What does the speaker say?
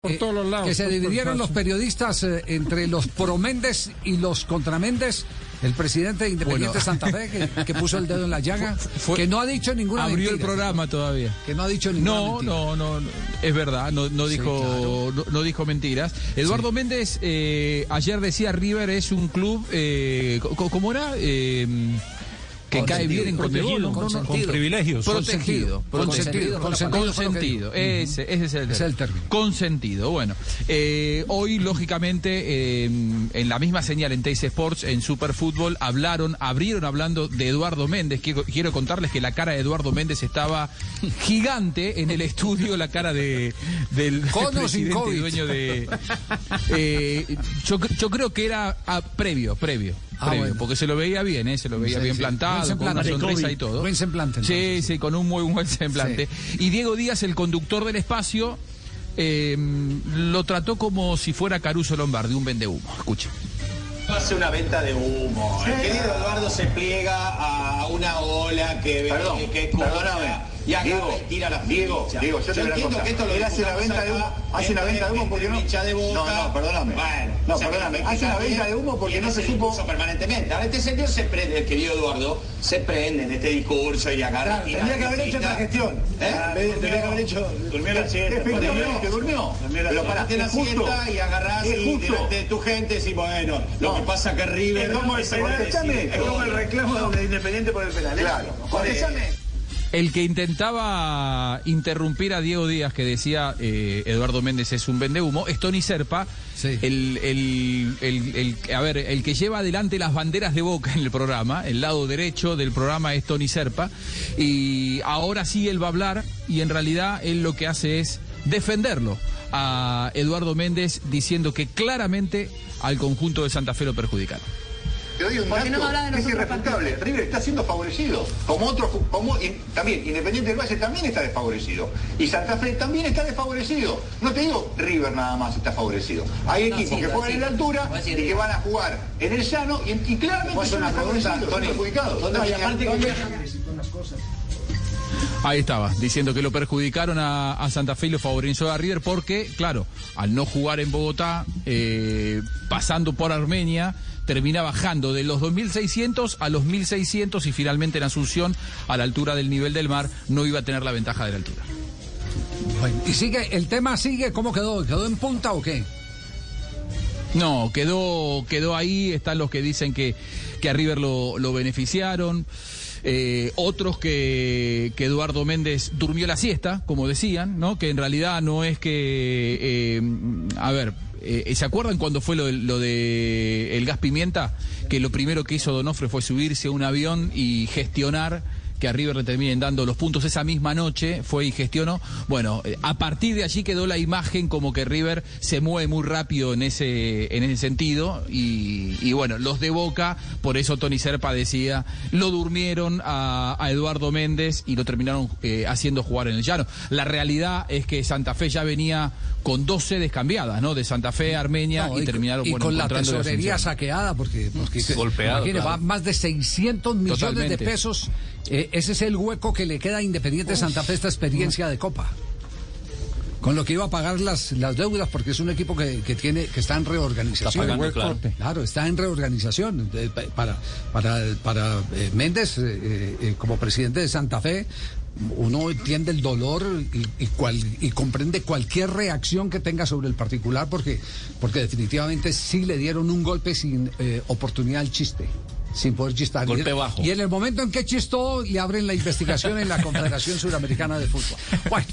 por todos los lados. Que se dividieron los periodistas eh, entre los pro Méndez y los contra Méndez. El presidente de Independiente Bueno. Santa Fe, que, que puso el dedo en la llaga, Fue- que no ha dicho ninguna Abrió el mentira. programa todavía. Que no ha dicho ninguna No, mentira. no, no, no, es verdad, no, no Sí, dijo, no, no dijo mentiras. Eduardo Méndez eh, ayer decía River es un club, eh, ¿cómo era? Que cae bien en no, con privilegios. Protegido, Consentido, consentido, consentido, ese, ese es el, Es el término. Consentido, bueno. eh, hoy, lógicamente, eh, en la misma señal en Teis Sports, en Superfútbol, hablaron, abrieron hablando de Eduardo Méndez. Quiero, quiero contarles que la cara de Eduardo Méndez estaba gigante en el estudio, la cara de, del presidente dueño de... eh, yo, yo creo que era ah, previo, previo. Ah, previo, bueno. porque se lo veía bien, ¿eh? se lo veía Sí, bien sí. plantado, con una sonrisa y todo. Buen semblante, Sí, entonces. sí, con un muy buen semblante. Y Diego Díaz, el conductor del espacio, eh, lo trató como si fuera Caruso Lombardi, un vendehumo. Escucha. hace una venta de humo. El querido Eduardo se pliega a una ola que Perdón, que perdóname. Y agarra Diego, tira la Diego, ficha. Diego, yo te digo una entiendo cosa. que esto lo Él hace una venta de humo, acá, hace una entre- venta de humo entre porque no- hincha de Boca. No, no, perdóname. Bueno, No, o sea, perdóname. que Hace una venta de humo porque no se supo- permanentemente. Ahora este señor se prende, el querido Eduardo, se prende en este discurso y agarra Claro, y tendría que haber hecho otra gestión. ¿Eh? Tendría que haber hecho. Durmió la siesta. Efectivamente, durmió. Pero para la siesta y agarrás y delante de tu gente decís, bueno, lo que pasa que River... Es como el penal, Contestame, es como el reclamo de Independiente por el penal. ¿eh? Claro. El que intentaba interrumpir a Diego Díaz, que decía eh, Eduardo Méndez es un vendehumo, es Tony Serpa, Sí. el, el- el- el- a ver, el que lleva adelante las banderas de boca en el programa, el lado derecho del programa es Tony Serpa, y ahora sí él va a hablar, y en realidad él lo que hace es defenderlo a Eduardo Méndez, diciendo que claramente al conjunto de Santa Fe lo perjudicaron. Te doy un ¿Por qué dato no es irrefutable. River está siendo favorecido. Como otros, como también Independiente del Valle también está desfavorecido. Y Santa Fe también está desfavorecido. No te digo River nada más está favorecido. Hay No, equipos sí, que juegan sí. en la altura y que van a jugar en el llano y, y claramente son una pregunta, son perjudicados. Ahí estaba, diciendo que lo perjudicaron a, a Santa Fe y lo favoreció a River porque, claro, al no jugar en Bogotá, eh, pasando por Armenia, termina bajando de los 2.600 a los 1.600 y finalmente en Asunción, a la altura del nivel del mar, no iba a tener la ventaja de la altura. Bueno, y sigue, el tema sigue, ¿cómo quedó? ¿Quedó en punta o qué? No, quedó, quedó ahí, están los que dicen que, que a River lo, lo beneficiaron. Eh, otros que, que Eduardo Méndez durmió la siesta, como decían, ¿no? Que en realidad no es que. eh, a ver. eh, ¿Se acuerdan cuando fue lo de, lo de el gas pimienta? Que lo primero que hizo Donofre fue subirse a un avión y gestionar que a River le terminen dando los puntos esa misma noche, fue y gestionó. Bueno, eh, a partir de allí quedó la imagen como que River se mueve muy rápido en ese, en ese sentido. Y, y bueno, los de Boca, por eso Tony Serpa decía, lo durmieron a, a Eduardo Méndez y lo terminaron eh, haciendo jugar en el llano. La realidad es que Santa Fe ya venía con dos sedes cambiadas, ¿no? De Santa Fe a Armenia No, y, terminaron y bueno, con la tesorería saqueada, porque, porque Golpeado, claro. más de 600 millones Totalmente. de pesos. Eh, ese es el hueco que le queda a Independiente Santa Fe esta experiencia de Copa. Con lo que iba a pagar las, las deudas, porque es un equipo que, que tiene que está en reorganización. Está pagando, claro. Claro, está en reorganización. Pa- Para, para, para eh, Méndez, eh, eh, eh, como presidente de Santa Fe, uno entiende el dolor y, y cual- y comprende cualquier reacción que tenga sobre el particular, porque, porque definitivamente sí le dieron un golpe sin eh, oportunidad al chiste. Sin poder chistar. Golpe Y- bajo. Y en el momento en que chistó, le abren la investigación en la Confederación Suramericana de Fútbol. Bueno.